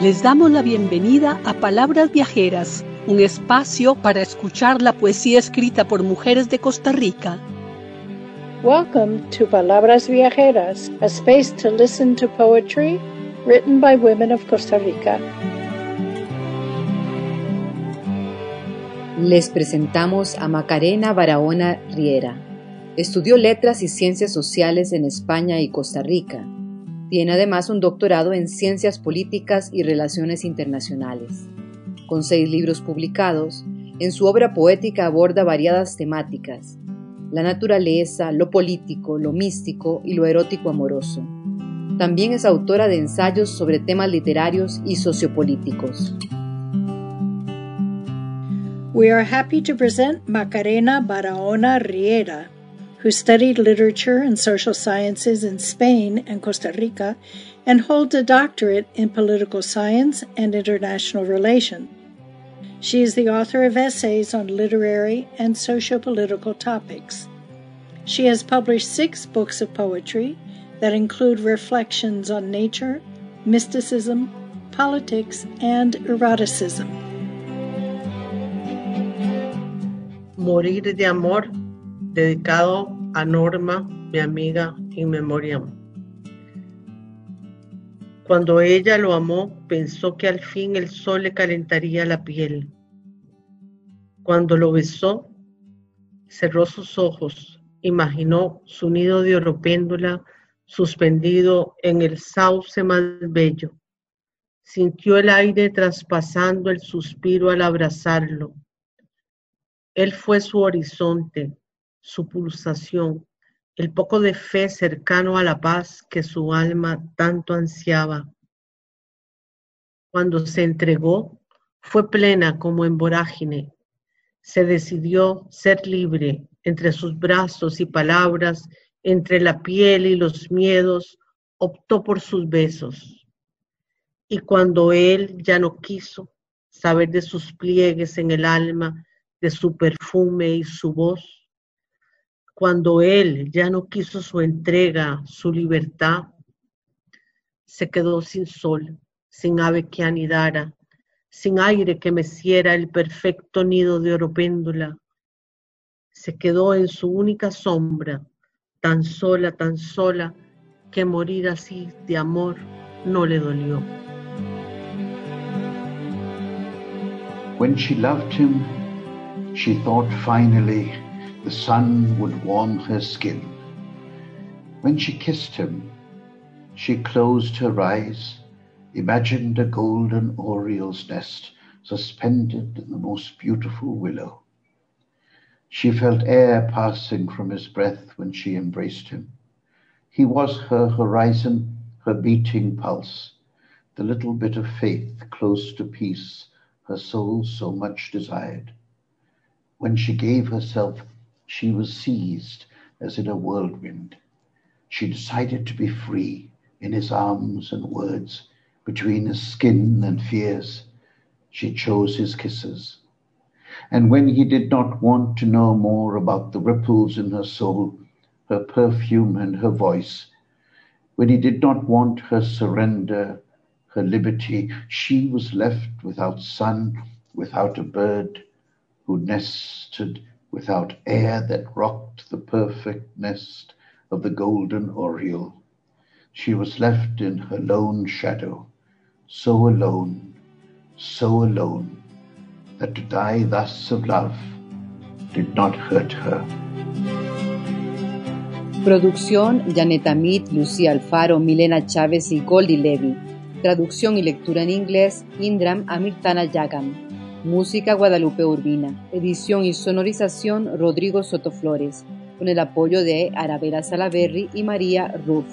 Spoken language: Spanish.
Les damos la bienvenida a Palabras Viajeras, un espacio para escuchar la poesía escrita por mujeres de Costa Rica. Welcome to Palabras Viajeras, a space to listen to poetry written by women of Costa Rica. Les presentamos a Macarena Barahona Riera. Estudió letras y ciencias sociales en España y Costa Rica. Tiene además un doctorado en ciencias políticas y relaciones internacionales. Con seis libros publicados, en su obra poética aborda variadas temáticas, la naturaleza, lo político, lo místico y lo erótico amoroso. También es autora de ensayos sobre temas literarios y sociopolíticos. We are happy to present Macarena Barahona Riera, who studied literature and social sciences in Spain and Costa Rica and holds a doctorate in political science and international relations. She is the author of essays on literary and socio-political topics. She has published six books of poetry that include reflections on nature, mysticism, politics, and eroticism. Morir de amor, dedicado a Norma, mi amiga in memoriam. Cuando ella lo amó, pensó que al fin el sol le calentaría la piel. Cuando lo besó, cerró sus ojos, imaginó su nido de oropéndula suspendido en el sauce más bello. Sintió el aire traspasando el suspiro al abrazarlo él fue su horizonte, su pulsación, el poco de fe cercano a la paz que su alma tanto ansiaba. Cuando se entregó, fue plena como en vorágine. Se decidió ser libre entre sus brazos y palabras, entre la piel y los miedos, optó por sus besos. Y cuando él ya no quiso saber de sus pliegues en el alma, de su perfume y su voz. Cuando él ya no quiso su entrega, su libertad, se quedó sin sol, sin ave que anidara, sin aire que meciera el perfecto nido de oropéndula. Se quedó en su única sombra, tan sola, tan sola, que morir así de amor no le dolió. When she loved him, she thought finally the sun would warm her skin. When she kissed him, she closed her eyes, imagined a golden oriole's nest suspended in the most beautiful willow. She felt air passing from his breath when she embraced him. He was her horizon, her beating pulse, the little bit of faith close to peace her soul so much desired. When she gave herself, she was seized as in a whirlwind. She decided to be free in his arms and words, between his skin and fears. She chose his kisses. And when he did not want to know more about the ripples in her soul, her perfume and her voice, when he did not want her surrender, her liberty, she was left without sun, without a bird, who nested without air that rocked the perfect nest of the golden oriole. She was left in her lone shadow, so alone, so alone, that to die thus of love did not hurt her. Producción Janet Amit, Lucía Alfaro, Milena Chávez y Goldie Levy. Traducción y lectura en inglés Indram Amirtana Yagam. Música Guadalupe Urbina. Edición y sonorización Rodrigo Soto Flores. Con el apoyo de Arabela Salaberry y María Ruff.